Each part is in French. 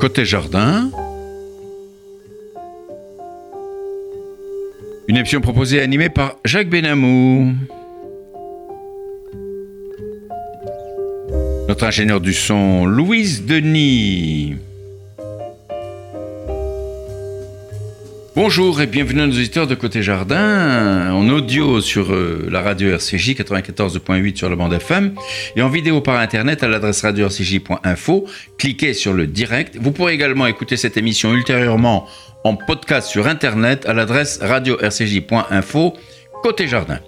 Côté jardin. Une émission proposée et animée par Jacques Benamou. Notre ingénieur du son, Louise Denis. Bonjour et bienvenue à nos auditeurs de Côté Jardin, en audio sur euh, la radio RCJ 94.8 sur la bande FM et en vidéo par internet à l'adresse radio-rcj.info. Cliquez sur le direct. Vous pourrez également écouter cette émission ultérieurement en podcast sur internet à l'adresse radio-rcj.info Côté Jardin.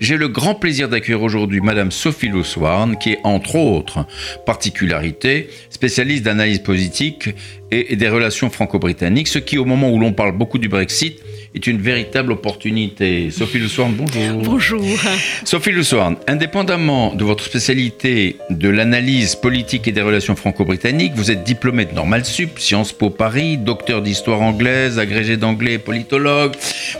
J'ai le grand plaisir d'accueillir aujourd'hui Madame Sophie Louswarn, qui est entre autres particularités spécialiste d'analyse politique et des relations franco-britanniques, ce qui au moment où l'on parle beaucoup du Brexit est une véritable opportunité. Sophie Luswarn, bonjour. Bonjour. Sophie Luswarn, indépendamment de votre spécialité de l'analyse politique et des relations franco-britanniques, vous êtes diplômée de Normal Sup, Sciences Po Paris, docteur d'histoire anglaise, agrégé d'anglais politologue.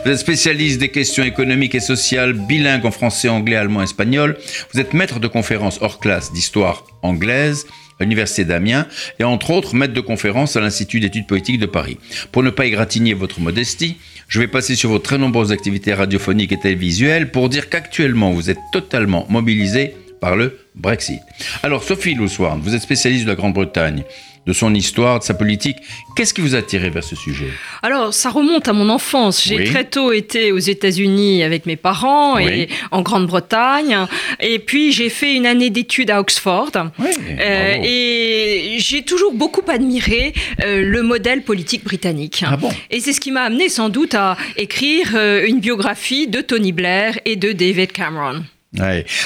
Vous êtes spécialiste des questions économiques et sociales, bilingue en français, anglais, allemand, espagnol. Vous êtes maître de conférences hors classe d'histoire anglaise à l'Université d'Amiens et entre autres maître de conférences à l'Institut d'études politiques de Paris. Pour ne pas égratigner votre modestie, je vais passer sur vos très nombreuses activités radiophoniques et télévisuelles pour dire qu'actuellement vous êtes totalement mobilisé par le Brexit. Alors Sophie Louswarn, vous êtes spécialiste de la Grande-Bretagne de son histoire, de sa politique. Qu'est-ce qui vous a attiré vers ce sujet? Alors, ça remonte à mon enfance. J'ai très tôt été aux États-Unis avec mes parents et en Grande-Bretagne. Et puis, j'ai fait une année d'études à Oxford. Euh, et j'ai toujours beaucoup admiré euh, le modèle politique britannique. Ah bon? Et c'est ce qui m'a amené sans doute à écrire euh, une biographie de Tony Blair et de David Cameron.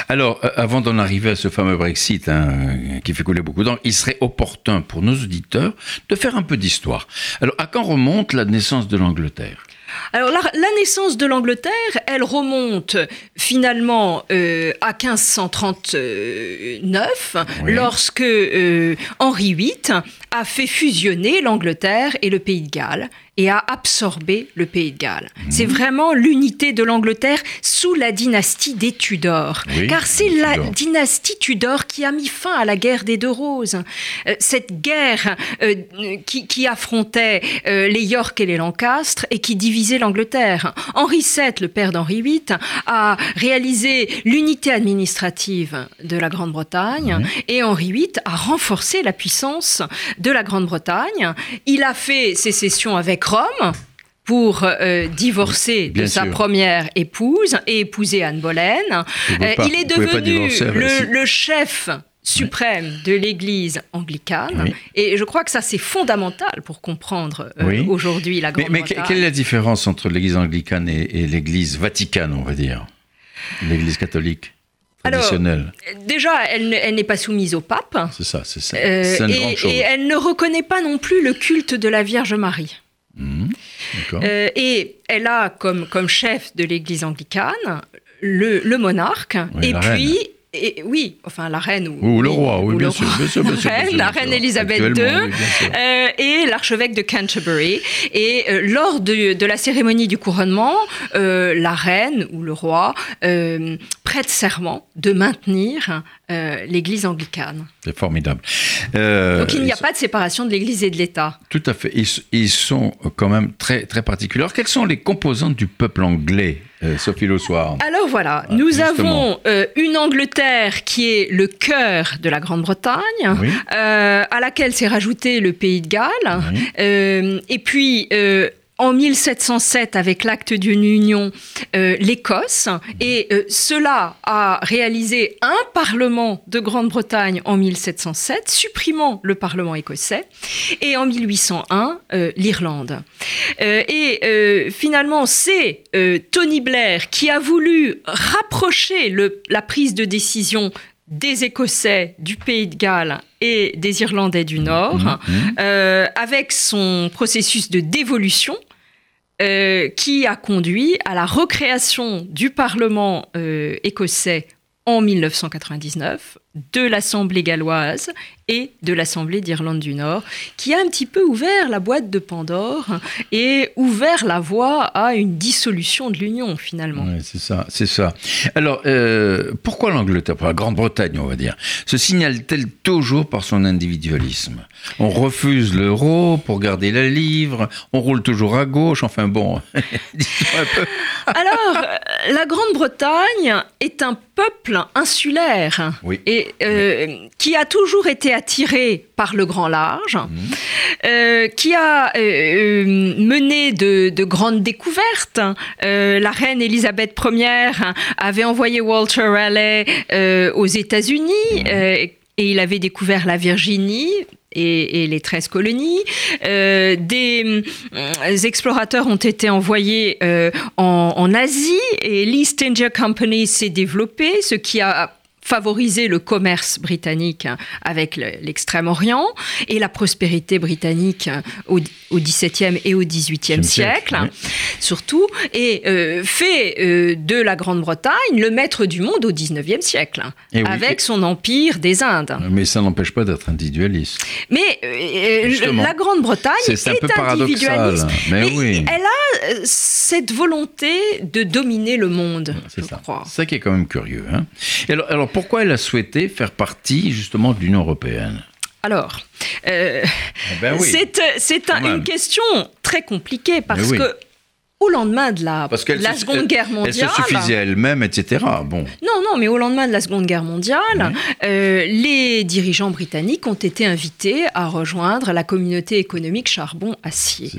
Alors, euh, avant d'en arriver à ce fameux Brexit hein, qui fait couler beaucoup d'encre, il serait opportun pour nos auditeurs de faire un peu d'histoire. Alors, à quand remonte la naissance de l'Angleterre? Alors la, naissance de l'Angleterre, elle remonte finalement euh, à 1539, lorsque euh, Henri VIII a fait fusionner l'Angleterre et le Pays de Galles et a absorbé le Pays de Galles. Mhm. C'est vraiment l'unité de l'Angleterre sous la dynastie des Tudors. car c'est la dynastie Tudor qui a mis fin à la guerre des deux roses. Euh, cette guerre euh, qui, affrontait euh, les York et les Lancastre et qui divisait l'Angleterre. Henri VII, le père d'Henri VIII, a réalisé l'unité administrative de la Grande-Bretagne mhm. et Henri VIII a renforcé la puissance de la Grande-Bretagne. Il a fait sécession avec Rome pour euh, divorcer de sa première épouse et épouser Anne Boleyn. Euh, il est devenu le, chef suprême de l'Église anglicane. Et je crois que ça, c'est fondamental pour comprendre euh, aujourd'hui la Grande-Bretagne. Mais, quelle est la différence entre l'Église anglicane et, l'Église vaticane, on va dire? L'Église catholique alors, déjà, elle, n'est pas soumise au pape. C'est ça, c'est ça. et, elle ne reconnaît pas non plus le culte de la Vierge Marie. Mmh, euh, et elle a comme, comme chef de l'église anglicane le, le monarque, et puis et, oui, enfin la reine ou, le roi, oui, bien, sûr, la reine Elisabeth II euh, et l'archevêque de Canterbury. Et euh, lors de, de, la cérémonie du couronnement, euh, la reine ou le roi prête serment de maintenir l'Église anglicane. C'est formidable. Donc il n'y a pas de séparation de l'Église et de l'État. Tout à fait. Ils, ils, sont quand même très très particuliers. Alors quelles sont les composantes du peuple anglais? Euh, Sophie Le Soir. Alors voilà, ah, nous avons euh, une Angleterre qui est le cœur de la Grande-Bretagne, euh, à laquelle s'est rajouté le Pays de Galles, et puis en 1707 avec l'acte d'une union euh, l'Écosse et euh, cela a réalisé un parlement de Grande-Bretagne en 1707 supprimant le parlement écossais et en 1801 euh, l'Irlande. et finalement c'est Tony Blair qui a voulu rapprocher le, la prise de décision des Écossais, du Pays de Galles et des Irlandais du Nord, mmh, mmh. avec son processus de dévolution euh, qui a conduit à la recréation du Parlement euh, écossais en 1999 de l'Assemblée galloise et de l'Assemblée d'Irlande du Nord, qui a un petit peu ouvert la boîte de Pandore et ouvert la voie à une dissolution de l'Union finalement. Oui, c'est ça, c'est ça. Alors, euh, pourquoi l'Angleterre, la Grande-Bretagne, on va dire, se signale-t-elle toujours par son individualisme? On refuse l'euro pour garder la livre, on roule toujours à gauche, enfin bon, un peu. Alors, la Grande-Bretagne est un peuple insulaire et euh, qui a toujours été attiré par le grand large, mhm. euh, qui a euh, mené de, grandes découvertes. la reine Elisabeth Ier avait envoyé Walter Raleigh aux États-Unis. Mhm. et il avait découvert la Virginie, et, les 13 colonies. Euh, des euh, explorateurs ont été envoyés euh, en, en, Asie et l'East India Company s'est développée, ce qui a favoriser le commerce britannique avec l'extrême-orient et la prospérité britannique au, XVIIe et au XVIIIe siècle, surtout, et euh, fait euh, de la Grande-Bretagne le maître du monde au XIXe siècle, avec son empire des Indes. Mais ça n'empêche pas d'être individualiste. Mais euh, la Grande-Bretagne est, un peu individualiste. Mais, oui. elle a cette volonté de dominer le monde, je ça. crois. C'est ça qui est quand même curieux. Hein alors, alors pourquoi elle a souhaité faire partie justement de l'Union européenne alors, euh, eh ben c'est une question très compliquée parce que au lendemain de la, la Seconde Guerre mondiale. Elle se suffisait elle-même, etc. Bon. Non, non, mais au lendemain de la Seconde Guerre mondiale, euh, les dirigeants britanniques ont été invités à rejoindre la communauté économique charbon-acier.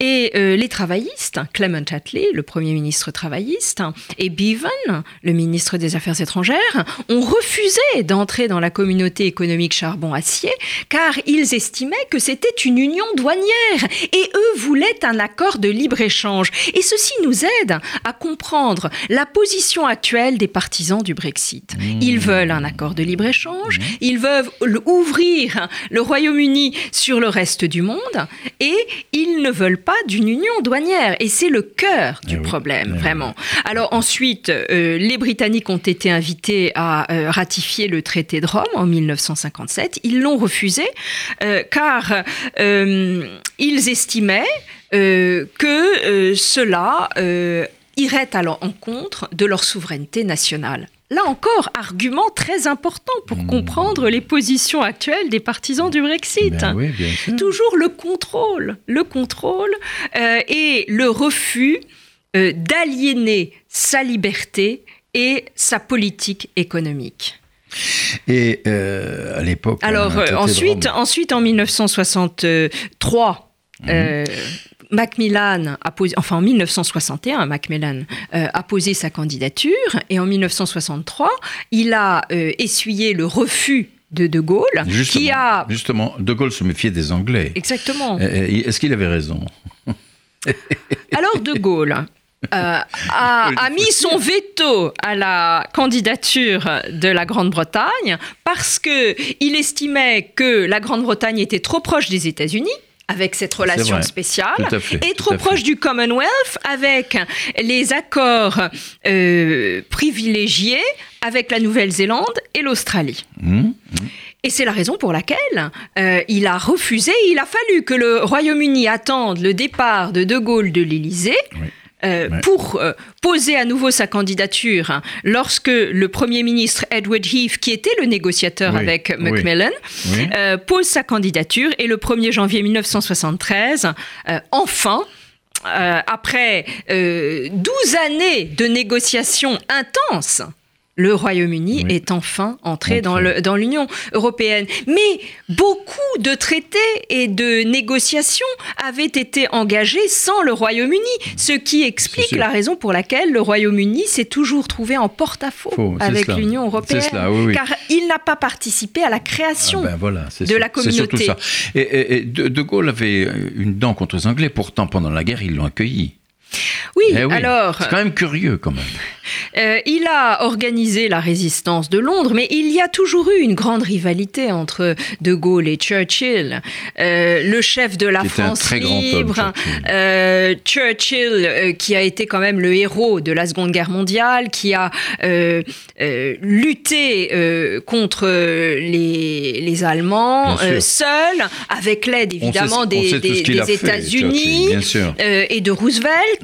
Et euh, les travaillistes, Clement Attlee, le Premier ministre travailliste, et Bevan, le ministre des Affaires étrangères, ont refusé d'entrer dans la communauté économique charbon-acier car ils estimaient que c'était une union douanière et eux voulaient un accord de libre-échange. Et ceci nous aide à comprendre la position actuelle des partisans du Brexit. Mmh. Ils veulent un accord de libre-échange, mmh. ils veulent ouvrir le Royaume-Uni sur le reste du monde et ils ne veulent pas d'une union douanière. Et c'est le cœur du eh problème, eh vraiment. Alors ensuite, euh, les Britanniques ont été invités à euh, ratifier le traité de Rome en 1957. Ils l'ont refusé euh, car ils estimaient que euh, cela euh, irait à l'encontre de leur souveraineté nationale. Là encore, argument très important pour mmh. comprendre les positions actuelles des partisans du Brexit. Ben Toujours le contrôle, le contrôle et le refus d'aliéner sa liberté et sa politique économique. Et à l'époque. Alors ensuite, ensuite, en 1963, Macmillan a posé, enfin en 1961, Macmillan euh, a posé sa candidature et en 1963, il a euh, essuyé le refus de De Gaulle, justement, qui a justement De Gaulle se méfiait des Anglais. Exactement. Est-ce qu'il avait raison? Alors De Gaulle. Euh, a, a, mis son veto à la candidature de la Grande-Bretagne parce que il estimait que la Grande-Bretagne était trop proche des États-Unis avec cette relation spéciale, et trop proche du Commonwealth avec les accords euh, privilégiés avec la Nouvelle-Zélande et l'Australie. Mmh, mmh. Et c'est la raison pour laquelle euh, il a refusé. Il a fallu que le Royaume-Uni attende le départ de De Gaulle de l'Élysée. Euh, pour euh, poser à nouveau sa candidature hein, lorsque le Premier ministre Edward Heath, qui était le négociateur avec Macmillan, euh, pose sa candidature et le 1er janvier 1973, enfin, après 12 années de négociations intenses, le Royaume-Uni est enfin entré dans l'Union européenne. Mais beaucoup de traités et de négociations avaient été engagés sans le Royaume-Uni, ce qui explique la raison pour laquelle le Royaume-Uni s'est toujours trouvé en porte-à-faux avec l'Union européenne. Car il n'a pas participé à la création ah ben de la communauté. ça. Et, de, Gaulle avait une dent contre les Anglais, pourtant pendant la guerre, ils l'ont accueilli. Oui, Eh oui, alors. C'est quand même curieux quand même. Euh, il a organisé la résistance de Londres, mais il y a toujours eu une grande rivalité entre De Gaulle et Churchill. Euh, le chef de la Qui France très grand homme, libre, Churchill. euh, Churchill, euh, qui a été quand même le héros de la Seconde Guerre mondiale, qui a euh, euh, lutté euh, contre les, les Allemands euh, seul, avec l'aide On sait- évidemment on des, États-Unis euh, et de Roosevelt,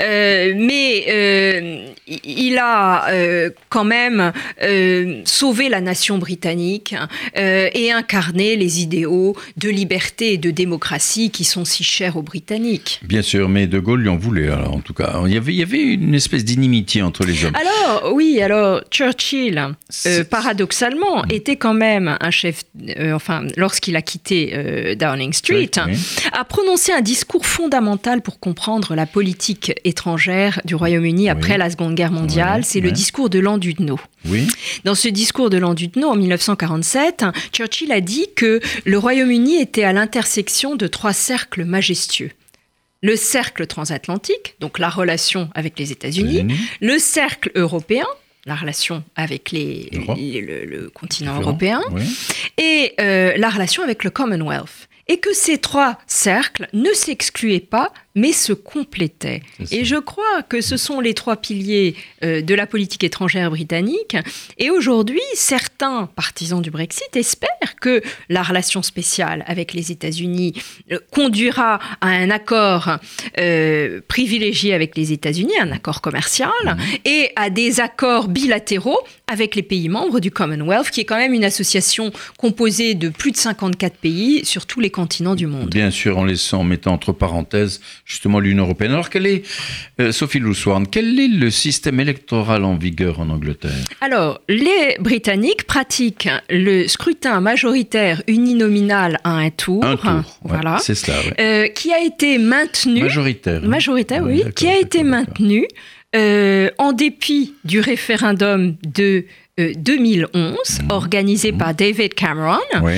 Euh, mais euh, il a euh, quand même sauvé la nation britannique et incarné les idéaux de liberté et de démocratie qui sont si chers aux Britanniques. Bien sûr, mais De Gaulle lui en voulait, alors, en tout cas. Il y avait, il y avait une espèce d'inimitié entre les hommes. Alors, oui, alors Churchill, paradoxalement, était quand même un chef, enfin, lorsqu'il a quitté Downing Street, Oui. a prononcé un discours fondamental pour comprendre la politique étrangère du Royaume-Uni après Oui. la Seconde Guerre mondiale. Oui, C'est le discours de Landudno. Dans ce discours de Landudno en 1947, Churchill a dit que le Royaume-Uni était à l'intersection de trois cercles majestueux. Le cercle transatlantique, donc la relation avec les États-Unis, le cercle européen, la relation avec les- le, le continent européen, Oui. et euh, la relation avec le Commonwealth. Et que ces trois cercles ne s'excluaient pas, mais se complétaient. Et je crois que ce sont les trois piliers euh, de la politique étrangère britannique. Et aujourd'hui, certains partisans du Brexit espèrent que la relation spéciale avec les États-Unis euh, conduira à un accord euh, privilégié avec les États-Unis, un accord commercial, Mhm. et à des accords bilatéraux avec les pays membres du Commonwealth, qui est quand même une association composée de plus de 54 pays sur tous les continents du monde. Bien sûr, en laissant, en mettant entre parenthèses justement l'Union européenne. Alors, quel est, euh, Sophie Luswarn, quel est le système électoral en vigueur en Angleterre? Alors, les Britanniques pratiquent le scrutin majoritaire uninominal à un tour. Un tour, ouais, voilà. c'est cela. ouais. Euh, qui a été maintenu. Majoritaire. hein Majoritaire, Ouais, oui, qui a été maintenu euh, en dépit du référendum de euh, 2011, organisé par David Cameron, Oui.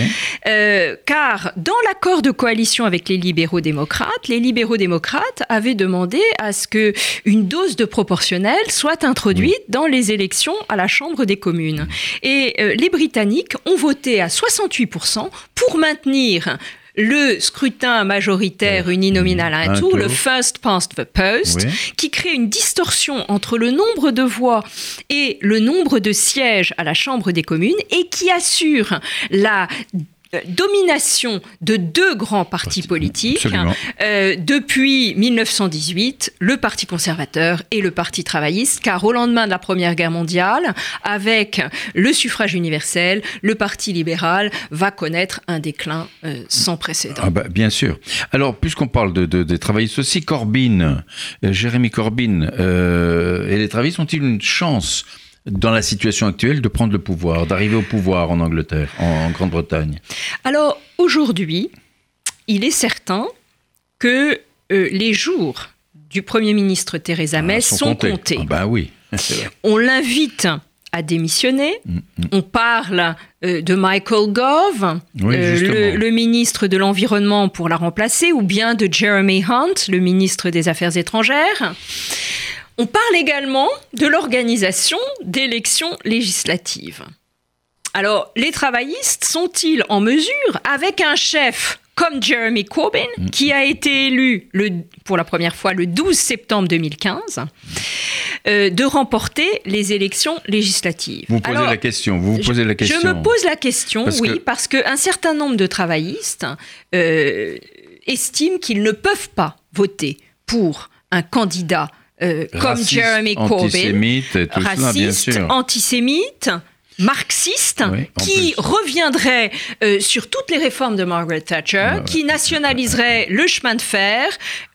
euh, car dans l'accord de coalition avec les libéraux-démocrates, les libéraux-démocrates avaient demandé à ce que une dose de proportionnel soit introduite dans les élections à la Chambre des communes. Et euh, les Britanniques ont voté à 68% pour maintenir le scrutin majoritaire uninominal à un, Un tour, tour. le first past the post, Oui. qui crée une distorsion entre le nombre de voix et le nombre de sièges à la Chambre des communes et qui assure la euh, domination de deux grands partis politiques Absolument. euh, depuis 1918, le Parti conservateur et le Parti travailliste, car au lendemain de la Première Guerre mondiale, avec le suffrage universel, le Parti libéral va connaître un déclin euh, sans précédent. Ah bah, bien sûr. Alors, puisqu'on parle de, de- des travaillistes aussi, Corbyn, euh, Jérémy Corbyn euh, et les travaillistes ont-ils une chance dans la situation actuelle de prendre le pouvoir, d'arriver au pouvoir en Angleterre, en, en Grande-Bretagne Alors aujourd'hui, il est certain que euh, les jours du Premier ministre Theresa May Ah, sont, comptés. Ah bah oui. On l'invite à démissionner. Mm, On parle euh, de Michael Gove, Oui, euh, le ministre de l'Environnement pour la remplacer, ou bien de Jeremy Hunt, le ministre des Affaires étrangères. On parle également de l'organisation d'élections législatives. Alors, les travaillistes sont-ils en mesure, avec un chef comme Jeremy Corbyn, Mm. qui a été élu le- pour la première fois le 12 septembre 2015, euh, de remporter les élections législatives? Vous posez Alors, la question, vous vous posez la question. je me pose la question, Parce oui, que- parce qu'un certain nombre de travaillistes euh, estiment qu'ils ne peuvent pas voter pour un candidat euh, comme Jeremy Corbyn, antisémite et tout cela, bien raciste, sûr. antisémite, marxiste, Oui, qui plus. reviendrait euh, sur toutes les réformes de Margaret Thatcher, ouais. qui nationaliserait le chemin de fer,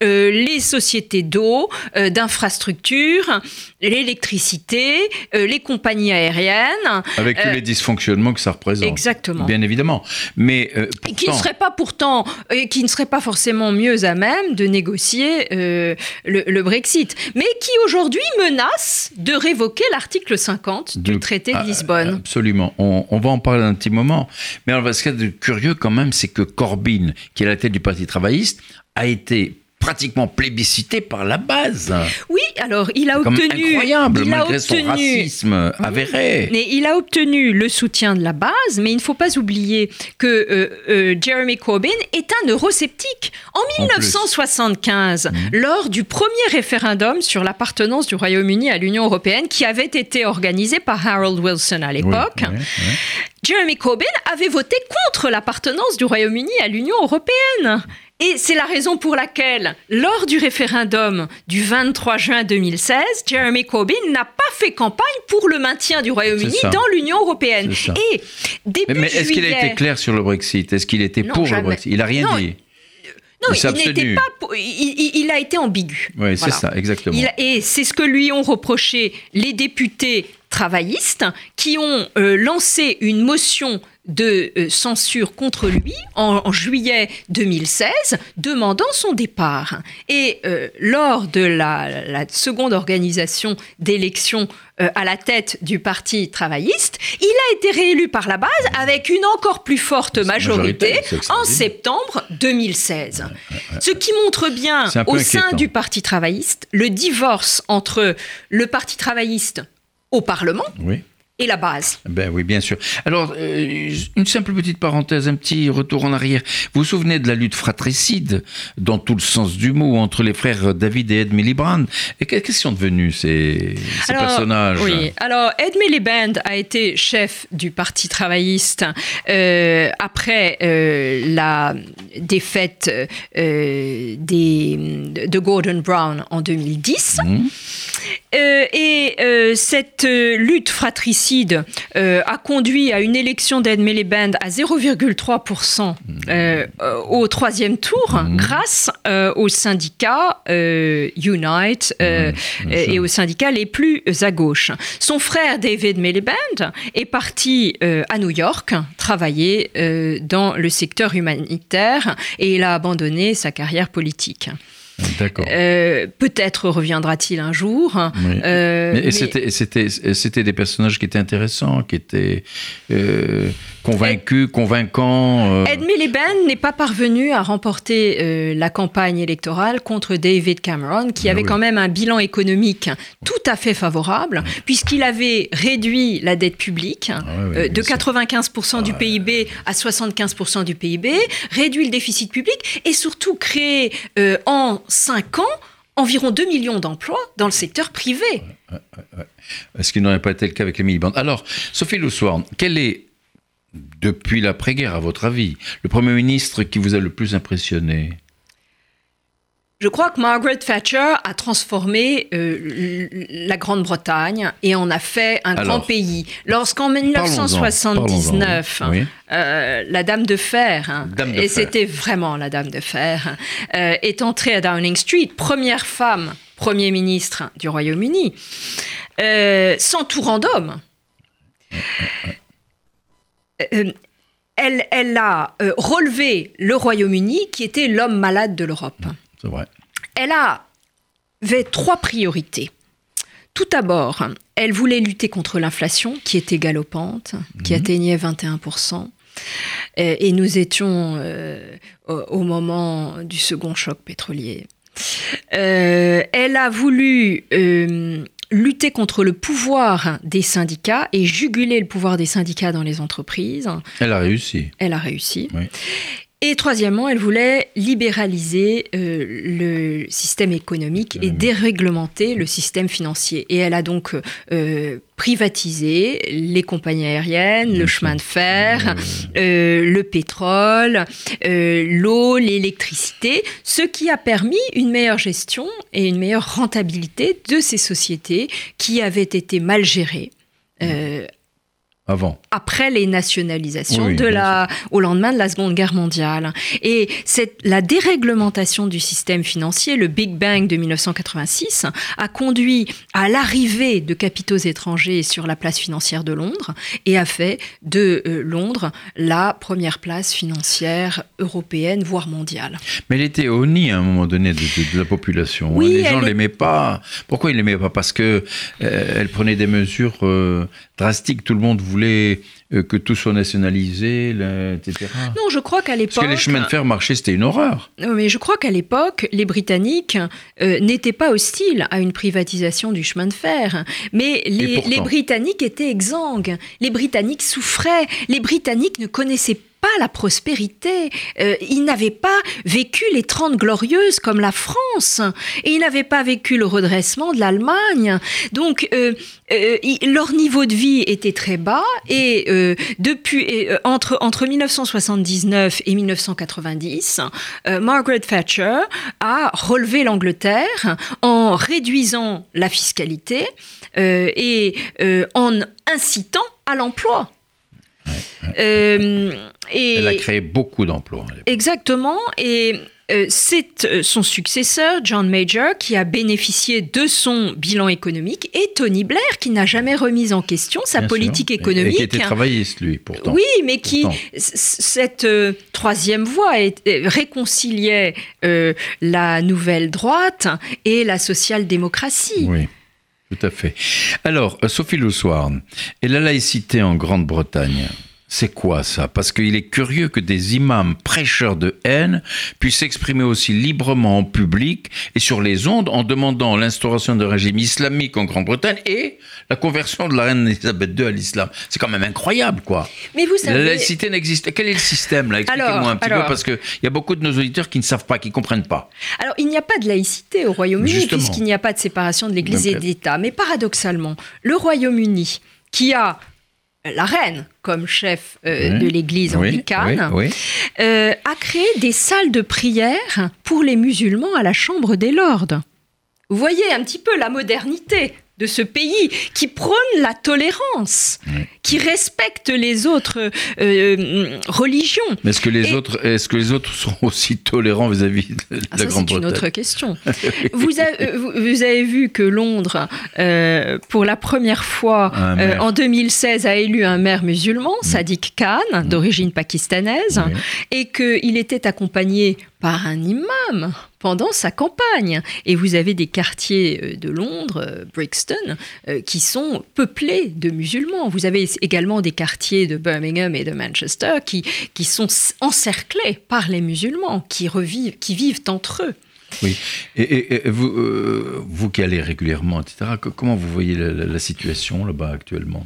euh, les sociétés d'eau, euh, d'infrastructures, l'électricité, euh, les compagnies aériennes. Avec tous les dysfonctionnements que ça représente. Exactement. Bien évidemment. Mais Et qui ne serait pas pourtant, qui ne serait pas forcément mieux à même de négocier le, le Brexit, mais qui aujourd'hui menace de révoquer l'article 50 du De- traité de Ah, Lisbonne. Absolument. On, va en parler un petit moment. Mais alors, ce a de curieux quand même, c'est que Corbyn, qui est la tête du Parti travailliste, a été pratiquement plébiscité par la base. Oui, alors il a obtenu. Incroyable, il malgré a obtenu, son racisme avéré. Mais il a obtenu le soutien de la base, mais il ne faut pas oublier que euh, euh, Jeremy Corbyn est un eurosceptique. En 1975, mmh. lors du premier référendum sur l'appartenance du Royaume-Uni à l'Union européenne, qui avait été organisé par Harold Wilson à l'époque, Jeremy Corbyn avait voté contre l'appartenance du Royaume-Uni à l'Union européenne. Et c'est la raison pour laquelle, lors du référendum du 23 juin 2016, Jeremy Corbyn n'a pas fait campagne pour le maintien du Royaume-Uni dans l'Union européenne. Et début Mais, est-ce qu'il a été clair sur le Brexit? Est-ce qu'il était pour le Brexit? Il n'a rien dit. Non, il, n'était pas. Il, a été ambigu. Oui, c'est ça, exactement. et c'est ce que lui ont reproché les députés travaillistes qui ont euh, lancé une motion de euh, censure contre lui en, juillet 2016, demandant son départ. Et euh, lors de la, seconde organisation d'élections à la tête du Parti travailliste, il a été réélu par la base avec une encore plus forte majorité, en septembre 2016. Ce qui montre bien au sein du Parti travailliste le divorce entre le Parti travailliste au Parlement. et la base. Ben oui, bien sûr. Alors, euh, une simple petite parenthèse, un petit retour en arrière. Vous vous souvenez de la lutte fratricide, dans tout le sens du mot, entre les frères David et Ed Miliband Et qu'est-ce qu'ils sont devenus, ces, personnages? Oui, alors Ed Miliband a été chef du Parti travailliste euh, après euh, la défaite des, de Gordon Brown en 2010. Euh, et euh, cette euh, lutte fratricide a conduit à une élection d'Ed Miliband à 0,3% au troisième tour mmh. grâce aux syndicats Unite et aux syndicats les plus à gauche. Son frère David Miliband est parti à New York travailler dans le secteur humanitaire et il a abandonné sa carrière politique. Euh, peut-être reviendra-t-il un jour. Euh, mais, c'était des personnages qui étaient intéressants, qui étaient euh, convaincus, convaincants. Ed Miliband n'est pas parvenu à remporter la campagne électorale contre David Cameron, qui ah avait quand même un bilan économique tout à fait favorable, puisqu'il avait réduit la dette publique ah de 95% du ah. PIB à 75% du PIB, réduit le déficit public et surtout créé en 5 ans environ 2 millions d'emplois dans le secteur privé. Est-ce qu'il n'aurait pas été le cas avec les mini-bandes Alors, Sophie Lusworn, quel est, depuis l'après-guerre, à votre avis, le Premier ministre qui vous a le plus impressionné? Je crois que Margaret Thatcher a transformé euh, la Grande-Bretagne et en a fait un grand pays. Lorsqu'en 1979, euh, la Dame de Fer, hein, et c'était vraiment la Dame de Fer, euh, est entrée à Downing Street, première femme Premier ministre du Royaume-Uni, s'entourant d'hommes. Elle, elle, a relevé le Royaume-Uni qui était l'homme malade de l'Europe. Elle avait trois priorités. Tout d'abord, elle voulait lutter contre l'inflation qui était galopante, qui mhm. atteignait 21%. Et, nous étions euh, au, moment du second choc pétrolier. Euh, elle a voulu euh, lutter contre le pouvoir des syndicats et juguler le pouvoir des syndicats dans les entreprises. Elle a réussi. Elle a réussi. Oui. Et troisièmement, elle voulait libéraliser euh, le système économique et déréglementer le système financier. Et elle a donc euh, privatisé les compagnies aériennes, le chemin de fer, euh, le pétrole, l'eau, l'électricité, ce qui a permis une meilleure gestion et une meilleure rentabilité de ces sociétés qui avaient été mal gérées. Avant. Après les nationalisations de la, au lendemain de la Seconde Guerre mondiale. Et c'est la déréglementation du système financier, le Big Bang de 1986, a conduit à l'arrivée de capitaux étrangers sur la place financière de Londres et a fait de euh, Londres la première place financière européenne, voire mondiale. Mais elle était honnie à un moment donné de, la population. Oui, les gens ne l'aimaient pas. Pourquoi ils l'aimaient pas? Parce que euh, elle prenait des mesures euh, drastiques. Tout le monde voulait que tout soit nationalisé, etc. Non, je crois qu'à l'époque. Parce que les chemins de fer marchaient, c'était une horreur. Mais je crois qu'à l'époque, les Britanniques n'étaient pas hostiles à une privatisation du chemin de fer. Mais les, les Britanniques étaient exsangues. Les Britanniques souffraient. Les Britanniques ne connaissaient pas pas la prospérité. Euh, ils n'avaient pas vécu les Trente Glorieuses comme la France. Et ils n'avaient pas vécu le redressement de l'Allemagne. Donc, euh, euh, leur niveau de vie était très bas. Et depuis, entre, entre 1979 et 1990, Margaret Thatcher a relevé l'Angleterre en réduisant la fiscalité et en incitant à l'emploi. Euh, et Elle a créé beaucoup d'emplois. Exactement. Et euh, c'est euh, son successeur, John Major, qui a bénéficié de son bilan économique, et Tony Blair, qui n'a jamais remis en question sa politique économique. Et qui était travailliste, lui, pourtant. Oui, mais qui, cette troisième voie, réconciliait la nouvelle droite et la social-démocratie. Oui. Tout à fait. Alors, Sophie Luswarn, et la laïcité en Grande-Bretagne, c'est quoi ça? Parce qu'il est curieux que des imams prêcheurs de haine puissent s'exprimer aussi librement en public et sur les ondes en demandant l'instauration d'un régime islamique en Grande-Bretagne et la conversion de la reine Elisabeth II à l'islam. C'est quand même incroyable, quoi. Mais vous savez... La laïcité n'existe. Quel est le système là? Expliquez-moi un petit peu parce qu'il y a beaucoup de nos auditeurs qui ne savent pas, qui ne comprennent pas. Alors, il n'y a pas de laïcité au Royaume-Uni puisqu'il n'y a pas de séparation de l'Église et de l'État. Mais paradoxalement, le Royaume-Uni qui a la reine comme chef euh, de l'Église anglicane, euh, a créé des salles de prière pour les musulmans à la Chambre des Lords. Vous voyez un petit peu la modernité de ce pays qui prône la tolérance, qui respecte les autres euh, religions. Mais est-ce que les autres, est-ce que les autres sont aussi tolérants vis-à-vis de ah, la Grande-Bretagne C'est une autre question. vous, avez, vous, avez, vu que Londres, euh, pour la première fois euh, en 2016, a élu un maire musulman. Sadiq Khan, d'origine pakistanaise, et qu'il était accompagné par un imam pendant sa campagne. Et vous avez des quartiers euh, de Londres, euh, Brixton, euh, qui sont peuplés de musulmans. Vous avez également des quartiers de Birmingham et de Manchester qui, qui sont encerclés par les musulmans, qui, revivent, qui vivent entre eux. Oui. Et, vous, vous qui allez régulièrement, etc., comment vous voyez la, situation là-bas actuellement?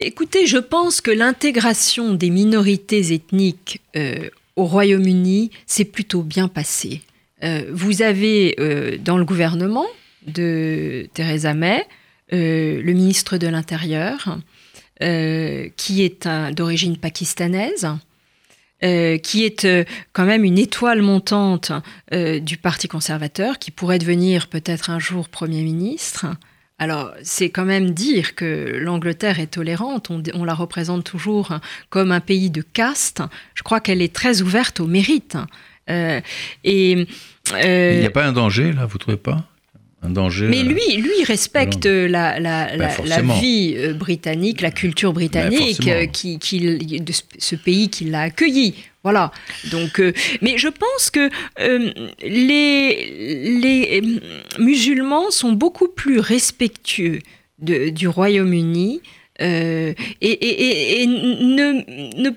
Écoutez, je pense que l'intégration des minorités ethniques au Royaume-Uni, c'est plutôt bien passé. Euh, vous avez euh, dans le gouvernement de Theresa May euh, le ministre de l'Intérieur, qui est d'origine pakistanaise, qui est quand même une étoile montante du Parti conservateur, qui pourrait devenir peut-être un jour Premier ministre. Alors, c'est quand même dire que l'Angleterre est tolérante. On, la représente toujours comme un pays de caste. Je crois qu'elle est très ouverte au mérite. Euh, et euh, il n'y a pas un danger là, vous trouvez pas? Un danger. Mais lui, lui respecte la, la, ben, vie euh, britannique, la culture britannique, ben, qui, de ce pays qui l'a accueilli. Voilà. Donc, euh, mais je pense que euh, les, les musulmans sont beaucoup plus respectueux de, du Royaume-Uni euh, et, et, ne, ne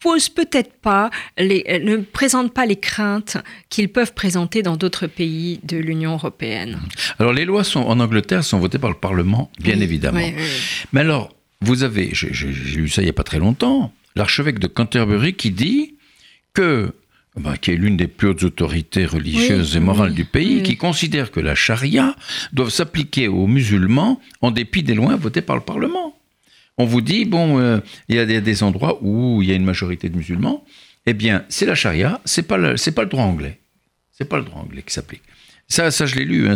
posent peut-être pas, les, ne présentent pas les craintes qu'ils peuvent présenter dans d'autres pays de l'Union européenne. Alors les lois sont, en Angleterre sont votées par le Parlement, bien évidemment. Mais alors, vous avez, j'ai lu ça il n'y a pas très longtemps, l'archevêque de Canterbury qui dit que bah, qui est l'une des plus hautes autorités religieuses et morales du pays, qui considère que la charia doit s'appliquer aux musulmans en dépit des lois votées par le Parlement. On vous dit, bon, euh, il y a des, endroits où il y a une majorité de musulmans, eh bien, c'est la charia, c'est pas, pas le droit anglais. C'est pas le droit anglais qui s'applique. Ça, ça, je l'ai lu. Hein,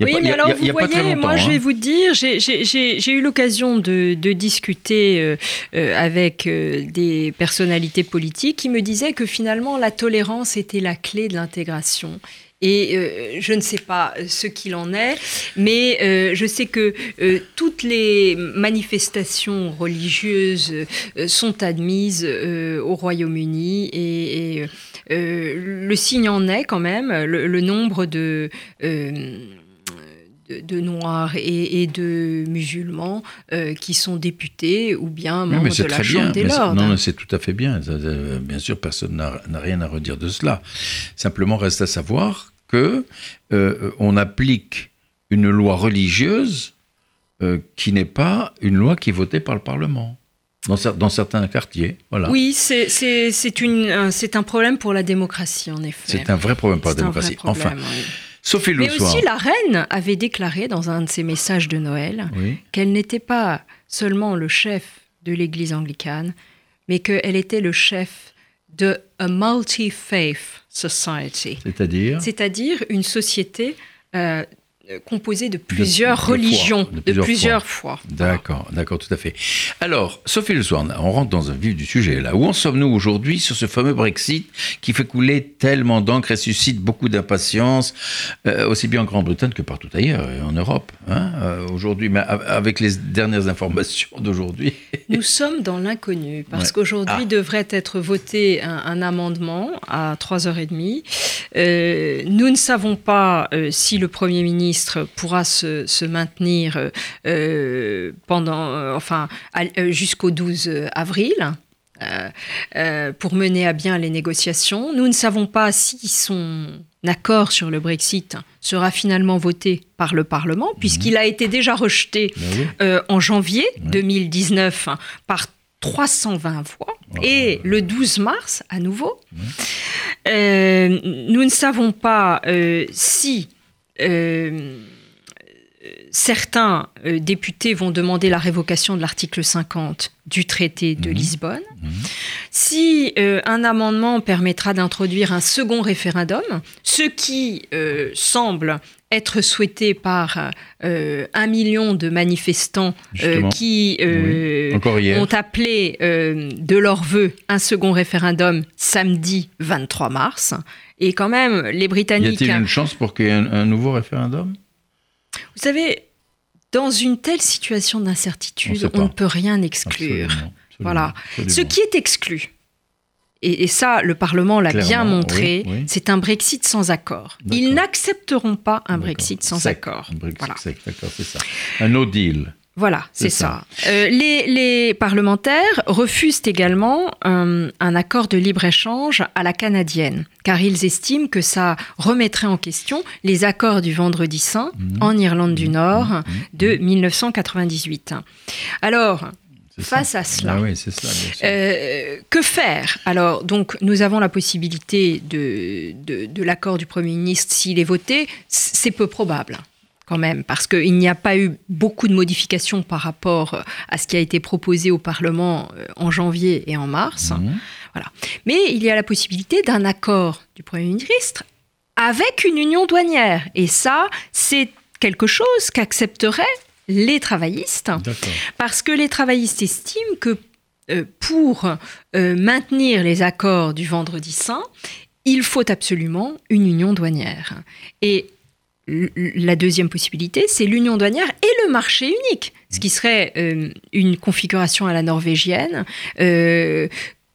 oui, mais alors, vous voyez, moi, je vais hein. vous dire, j'ai eu l'occasion de, discuter euh, euh, avec euh, des personnalités politiques qui me disaient que finalement, la tolérance était la clé de l'intégration. Et je ne sais pas ce qu'il en est, mais je sais que toutes les manifestations religieuses sont admises au Royaume-Uni et le signe en est quand même, le, nombre de, euh, de, Noirs et, de musulmans euh, qui sont députés ou bien membres de la Chambre des Lords. Non, c'est tout à fait bien. Bien sûr, personne n'a rien à redire de cela. Simplement, reste à savoir que euh, on applique une loi religieuse euh, qui n'est pas une loi qui est votée par le Parlement. Dans, dans certains quartiers, voilà. Oui, c'est un problème pour la démocratie, en effet. C'est un vrai problème pour la démocratie. enfin, Sophie Mais aussi, la reine avait déclaré dans un de ses messages de Noël qu'elle n'était pas seulement le chef de l'Église anglicane, mais qu'elle était le chef de a multi-faith society. C'est-à-dire? C'est-à-dire une société euh, composé de plusieurs religions, de, plusieurs, fois. D'accord, d'accord, tout à fait. Alors, Sophie Le Soir, on rentre dans un vif du sujet là. Où en sommes-nous aujourd'hui sur ce fameux Brexit qui fait couler tellement d'encre et suscite beaucoup d'impatience, euh, aussi bien en Grande-Bretagne que partout ailleurs, en Europe, hein, euh, aujourd'hui, mais avec les dernières informations d'aujourd'hui. Nous sommes dans l'inconnu, parce qu'aujourd'hui ah. devrait être voté un, amendement à 3h30. nous ne savons pas si le Premier ministre pourra se, maintenir euh, euh, pendant, euh, enfin, jusqu'au 12 avril. pour mener à bien les négociations. Nous ne savons pas si son accord sur le Brexit sera finalement voté par le Parlement, puisqu'il a été déjà rejeté ben en janvier 2019 par 320 voix, et le 12 mars à nouveau. nous ne savons pas si certains euh, députés vont demander la révocation de l'article 50 du traité de mhm. Lisbonne. Mhm. Si euh, un amendement permettra d'introduire un second référendum, ce qui semble être souhaité par un million de manifestants qui ont appelé de leur vœu un second référendum samedi 23 mars, et quand même, les Britanniques... Y a-t-il une chance pour qu'il y ait un, nouveau référendum? Vous savez, dans une telle situation d'incertitude, on, ne peut rien exclure. voilà. Ce qui est exclu, et, ça, le Parlement l'a bien montré, c'est un Brexit sans accord. Ils n'accepteront pas un Brexit sans accord. Un Brexit voilà. c'est ça. Un no deal. Voilà, c'est ça. Euh, les, parlementaires refusent également euh, un, accord de libre-échange à la canadienne, car ils estiment que ça remettrait en question les accords du Vendredi Saint mhm. en Irlande du Nord mhm. de 1998. Alors, face à cela. Ah euh, que faire? Alors, donc, nous avons la possibilité de, de l'accord du Premier ministre s'il est voté. C'est peu probable quand même, parce qu'il n'y a pas eu beaucoup de modifications par rapport euh, à ce qui a été proposé au Parlement euh, en janvier et en mars. Mmh. Voilà. Mais il y a la possibilité d'un accord du Premier ministre avec une union douanière. Et ça, c'est quelque chose qu'accepteraient les travaillistes, parce que les travaillistes estiment que euh, pour maintenir les accords du vendredi saint, il faut absolument une union douanière. Et la deuxième possibilité, c'est l'union douanière et le marché unique, ce qui serait euh, une configuration à la norvégienne. Euh,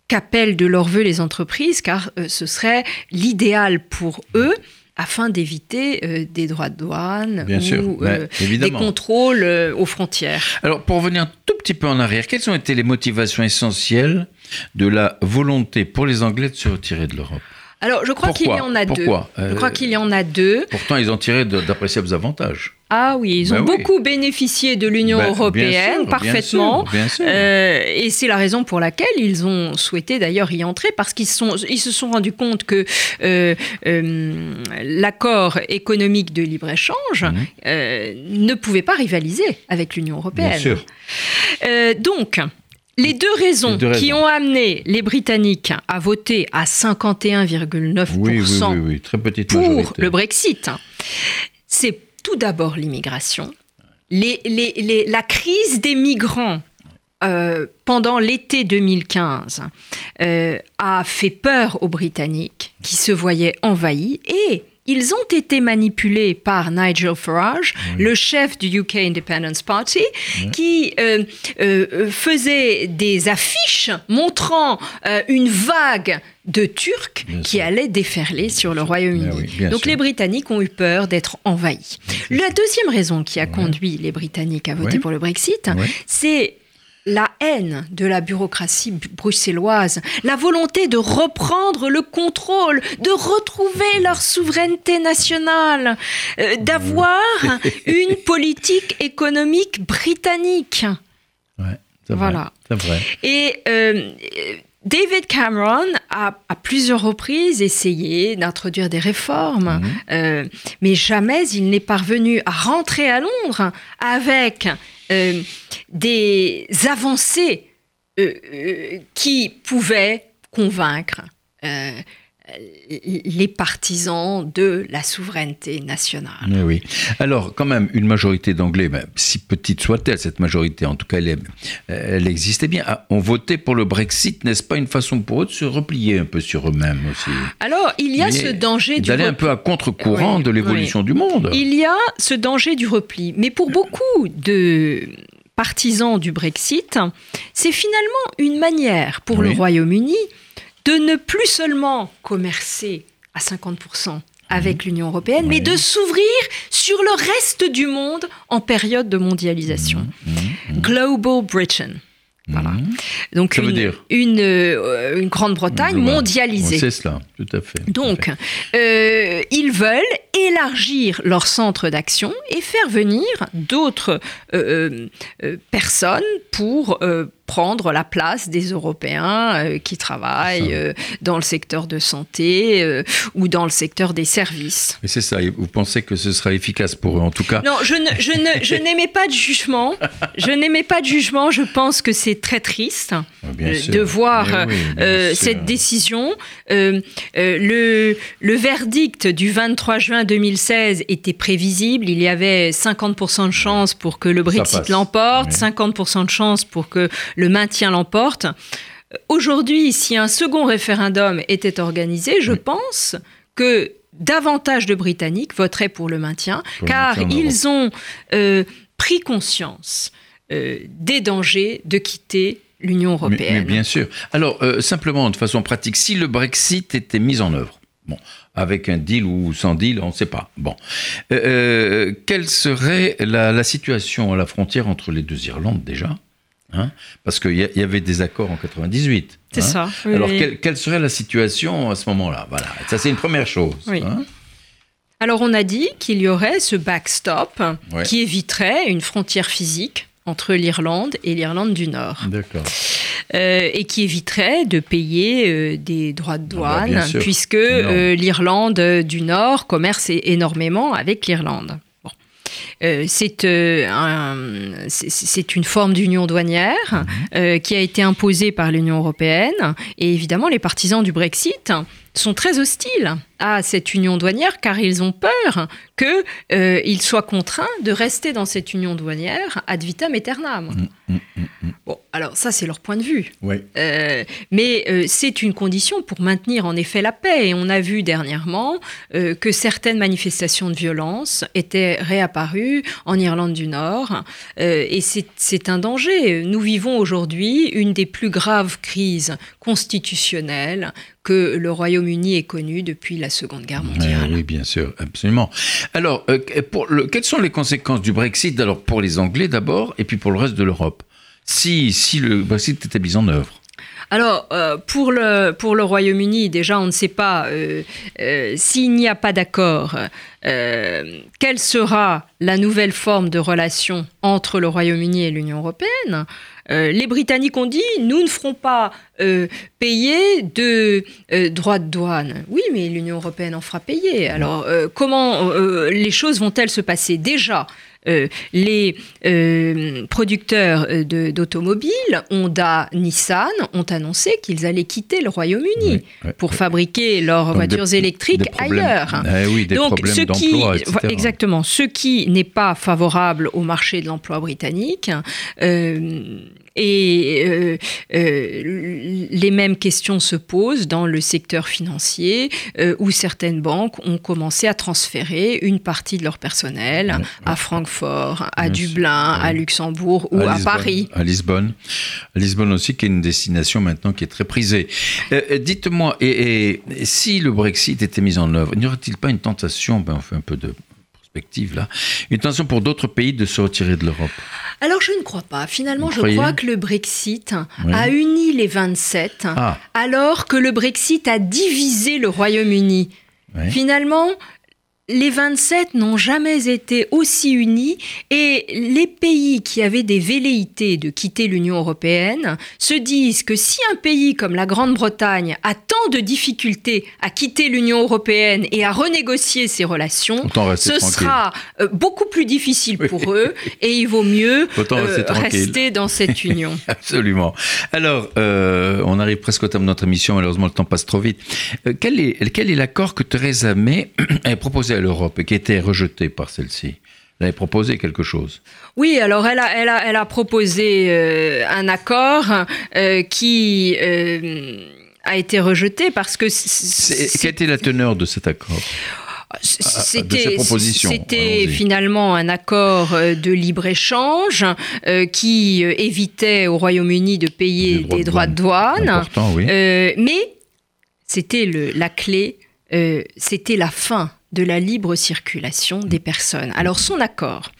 qu'appellent de leur vœu les entreprises, car euh, ce serait l'idéal pour eux afin d'éviter des droits de douane ou des contrôles aux frontières. Alors, pour revenir un tout petit peu en arrière, quelles ont été les motivations essentielles de la volonté pour les Anglais de se retirer de l'Europe? Alors, je crois qu'il y en a deux. Je crois qu'il y en a deux. Pourtant, ils ont tiré d'appréciables avantages. Ah oui, ils ont ben beaucoup bénéficié de l'Union ben, européenne, parfaitement. Euh, et c'est la raison pour laquelle ils ont souhaité d'ailleurs y entrer, parce qu'ils ils se sont rendus compte que euh, euh, l'accord économique de libre-échange mhm. ne pouvait pas rivaliser avec l'Union européenne. Bien sûr. donc, les deux raisons qui ont amené les Britanniques à voter à 51,9% pour le Brexit, c'est tout d'abord l'immigration, la crise des migrants euh, pendant l'été 2015 euh, a fait peur aux Britanniques qui se voyaient envahis et ils ont été manipulés par Nigel Farage, le chef du UK Independence Party, qui euh, euh, faisait des affiches montrant euh, une vague de Turcs qui allaient déferler sur le Royaume-Uni. Eh Donc les Britanniques ont eu peur d'être envahis. La deuxième raison qui a conduit les Britanniques à voter pour le Brexit, c'est la haine de la bureaucratie bu- bruxelloise, la volonté de reprendre le contrôle, de retrouver leur souveraineté nationale, euh, d'avoir une politique économique britannique. Ouais, c'est vrai, Voilà. Vrai. Et euh, David Cameron a à plusieurs reprises essayé d'introduire des réformes, euh, mais jamais il n'est parvenu à rentrer à Londres avec euh, des avancées euh, euh, qui pouvaient convaincre les partisans de la souveraineté nationale. Mais oui. Alors, quand même, une majorité d'Anglais, ben, si petite soit-elle, cette majorité, en tout cas, elle, est- elle existait bien, ah, ont voté pour le Brexit. N'est-ce pas une façon pour eux de se replier un peu sur eux-mêmes aussi Alors, il y a Mais ce danger du D'aller un peu à contre-courant Oui, de l'évolution du monde. Il y a ce danger du repli. Mais pour beaucoup de partisans du Brexit, c'est finalement une manière pour le. Royaume-Uni de ne plus seulement commercer à 50% avec l'Union européenne, mais de s'ouvrir sur le reste du monde en période de mondialisation. Global Britain. Voilà. Donc Ça veut une, dire une, euh, une Grande-Bretagne mondialisée. C'est cela, tout à fait. à Donc, fait. euh, ils veulent élargir leur centre d'action et faire venir d'autres euh, personnes pour prendre la place des Européens euh, qui travaillent euh, dans le secteur de santé euh, ou dans le secteur des services. Mais c'est ça, et vous pensez que ce sera efficace pour eux, en tout cas Non, je ne, je ne, je n'aimais pas de jugement. Je n'aimais pas de jugement. Je pense que c'est très triste Ah, euh, de voir oui, euh, cette décision. Euh, euh, le, le verdict du 23 juin 2016 était prévisible. Il y avait 50% de chances pour que le Brexit l'emporte, Oui. 50% de chances pour que le maintien l'emporte. Aujourd'hui, si un second référendum était organisé, je pense que davantage de Britanniques voteraient pour le maintien, Pour le car maintien ils ont euh, pris conscience euh, des dangers de quitter l'Union européenne. mais bien sûr. Alors, euh, simplement, de façon pratique, si le Brexit était mis en œuvre, bon, avec un deal ou sans deal, on ne sait pas. Bon, quelle serait la, la situation à la frontière entre les deux Irlandes déjà? Hein Parce qu'il y, avait des accords en 98. C'est hein ça. oui, Alors, oui. quelle, quelle serait la situation à ce moment-là? Voilà, ça c'est une première chose. Oui. hein. Alors on a dit qu'il y aurait ce backstop Ouais. qui éviterait une frontière physique entre l'Irlande et l'Irlande du Nord, D'accord. Euh, et qui éviterait de payer euh, des droits de Ah bah, douane, puisque euh, l'Irlande du Nord commerce énormément avec l'Irlande. Euh, c'est euh, un- c'est une forme d'union douanière Mhm. euh, qui a été imposée par l'Union européenne. Et évidemment, les partisans du Brexit sont très hostiles à cette union douanière car ils ont peur qu'ils soient contraints de rester dans cette union douanière ad vitam aeternam. Mm, Bon, alors ça, c'est leur point de vue. Oui. Euh, mais euh, c'est une condition pour maintenir en effet la paix. Et on a vu dernièrement euh, que certaines manifestations de violence étaient réapparues en Irlande du Nord. Euh, et c'est un danger. Nous vivons aujourd'hui une des plus graves crises constitutionnelles que le Royaume-Uni ait connues depuis la Seconde Guerre mondiale. oui, bien sûr, absolument. Alors, euh, pour le- quelles sont les conséquences du Brexit alors pour les Anglais d'abord et puis pour le reste de l'Europe? Si, si le Brexit était mis en œuvre Alors, euh, pour le, pour le Royaume-Uni, déjà, on ne sait pas euh, euh, s'il n'y a pas d'accord, quelle sera la nouvelle forme de relation entre le Royaume-Uni et l'Union européenne. Euh, les Britanniques ont dit nous ne ferons pas euh, payer de euh, droits de douane. Oui, mais l'Union européenne en fera payer. Alors, comment les choses vont-elles se passer? Déjà, les euh, producteurs euh, d'automobiles, Honda, Nissan, ont annoncé qu'ils allaient quitter le Royaume-Uni Oui, pour oui. fabriquer leurs Donc, voitures des- électriques des ailleurs. Eh oui, des Donc, ce qui, etc. exactement, ce qui n'est pas favorable au marché de l'emploi britannique, euh, Et les mêmes questions se posent dans le secteur financier, où certaines banques ont commencé à transférer une partie de leur personnel à Francfort, à Dublin, à Luxembourg ou à, Paris. À Lisbonne. À Lisbonne aussi, qui est une destination maintenant qui est très prisée. Dites-moi, et, si le Brexit était mis en œuvre, n'y aurait-il pas une tentation, ben on fait un peu de une tentation pour d'autres pays de se retirer de l'Europe alors je ne crois pas. Finalement, je crois que le Brexit a uni les 27, ah. alors que le Brexit a divisé le Royaume-Uni. Finalement, les 27 n'ont jamais été aussi unis et les pays qui avaient des velléités de quitter l'Union européenne se disent que si un pays comme la Grande-Bretagne a tant de difficultés à quitter l'Union européenne et à renégocier ses relations, ce sera euh, beaucoup plus difficile pour eux et il vaut mieux euh, rester dans cette union. Absolument. Alors, euh, on arrive presque au terme de notre émission, malheureusement le temps passe trop vite. quel est, quel est l'accord que Theresa May a proposé à l'Europe et qui était rejetée par celle-ci. Elle avait proposé quelque chose. Oui, alors elle a, elle a, elle a proposé euh, un accord euh, qui euh, a été rejeté parce que... Quelle était la teneur de cet accord? C'était c'était finalement un accord de libre-échange qui évitait au Royaume-Uni de payer des droits, de douane. oui. mais c'était la clé, c'était la fin de la libre circulation des personnes. Alors son accord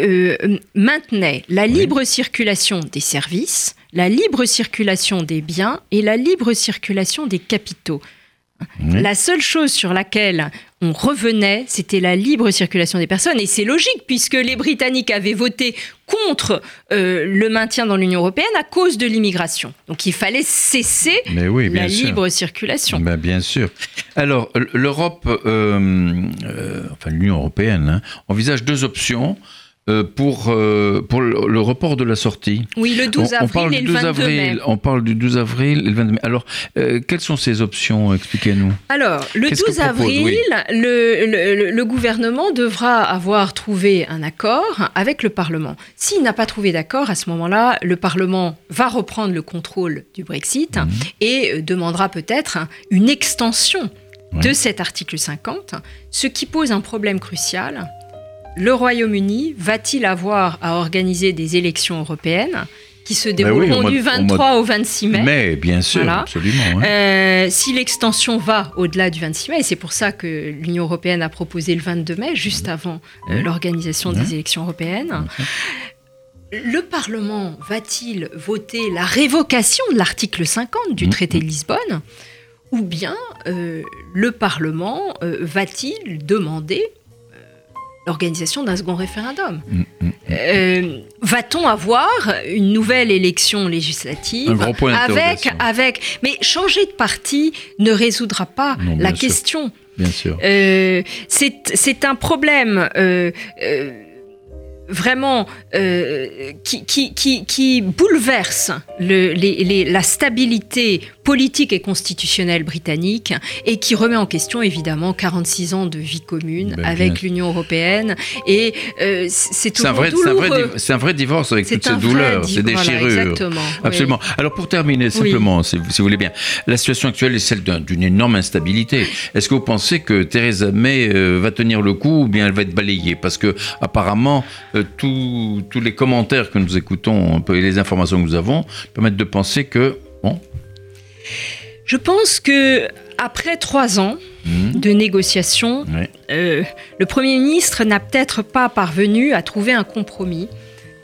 euh, maintenait la libre circulation des services, la libre circulation des biens et la libre circulation des capitaux. La seule chose sur laquelle on revenait, c'était la libre circulation des personnes. Et c'est logique, puisque les Britanniques avaient voté contre euh, le maintien dans l'Union européenne à cause de l'immigration. Donc il fallait cesser la libre circulation. Mais bien sûr. Alors, l'Europe, euh, euh, enfin l'Union européenne, hein, envisage deux options. Euh, pour, euh, pour le, report de la sortie. Oui, le 12 avril et le 22 avril, mai. On parle du 12 avril et le 22 mai. Alors, euh, quelles sont ces options Expliquez-nous. Alors, le 12 avril, le, le, gouvernement devra avoir trouvé un accord avec le Parlement. S'il n'a pas trouvé d'accord, à ce moment-là, le Parlement va reprendre le contrôle du Brexit mhm. et demandera peut-être une extension de cet article 50, ce qui pose un problème crucial le Royaume-Uni va-t-il avoir à organiser des élections européennes qui se ben dérouleront du 23 au, 26 mai. Mais bien sûr, absolument. Euh, si l'extension va au-delà du 26 mai, et c'est pour ça que l'Union européenne a proposé le 22 mai, juste avant euh, l'organisation des élections européennes. Le Parlement va-t-il voter la révocation de l'article 50 du traité de Lisbonne ou bien euh, le Parlement va-t-il demander l'organisation d'un second référendum. Mm, mm, mm. Euh, va-t-on avoir une nouvelle élection législative avec, avec, mais changer de parti ne résoudra pas la question. Bien sûr. Euh, c'est un problème. Euh, vraiment qui, qui, qui, qui, bouleverse le, les, la stabilité politique et constitutionnelle britannique et qui remet en question évidemment 46 ans de vie commune ben, avec l'Union européenne. Et euh, c'est toujours un vrai, douloureux. C'est un, vrai divorce avec toutes ces douleurs, ces déchirures. exactement. Absolument. Alors pour terminer simplement, si, vous voulez bien, la situation actuelle est celle d'une énorme instabilité. Est-ce que vous pensez que Theresa May euh, va tenir le coup ou bien elle va être balayée? Parce que apparemment, euh, tous les commentaires que nous écoutons et les informations que nous avons permettent de penser que bon, je pense que après trois ans mhm. de négociations, euh, le Premier ministre n'a peut-être pas parvenu à trouver un compromis.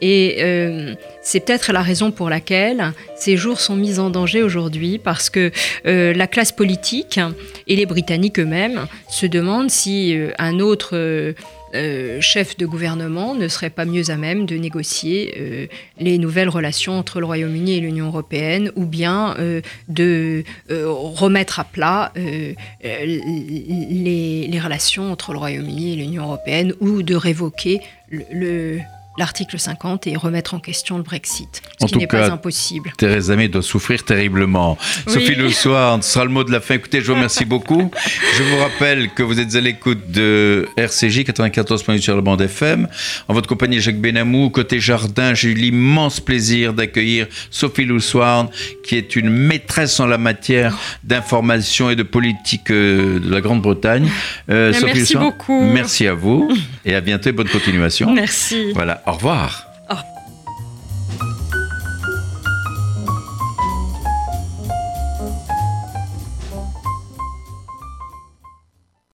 Et euh, c'est peut-être la raison pour laquelle ces jours sont mis en danger aujourd'hui, parce que euh, la classe politique et les Britanniques eux-mêmes se demandent si un autre euh, chef de gouvernement ne serait pas mieux à même de négocier euh, les nouvelles relations entre le Royaume-Uni et l'Union européenne ou bien euh, de remettre à plat les, les, relations entre le Royaume-Uni et l'Union européenne ou de révoquer le, l'article 50 et remettre en question le Brexit, ce En qui tout n'est cas, pas impossible. Theresa May doit souffrir terriblement. Oui. Sophie Le Soir, ce sera le mot de la fin. Écoutez, je vous remercie beaucoup. Je vous rappelle que vous êtes à l'écoute de RCJ 94.8 sur la bande FM. En votre compagnie, Jacques Benamou. Côté jardin, j'ai eu l'immense plaisir d'accueillir Sophie Le Soir, qui est une maîtresse en la matière d'information et de politique euh, de la Grande-Bretagne. Euh, Sophie merci Le beaucoup. Merci à vous et à bientôt et bonne continuation. Merci. Voilà, au revoir.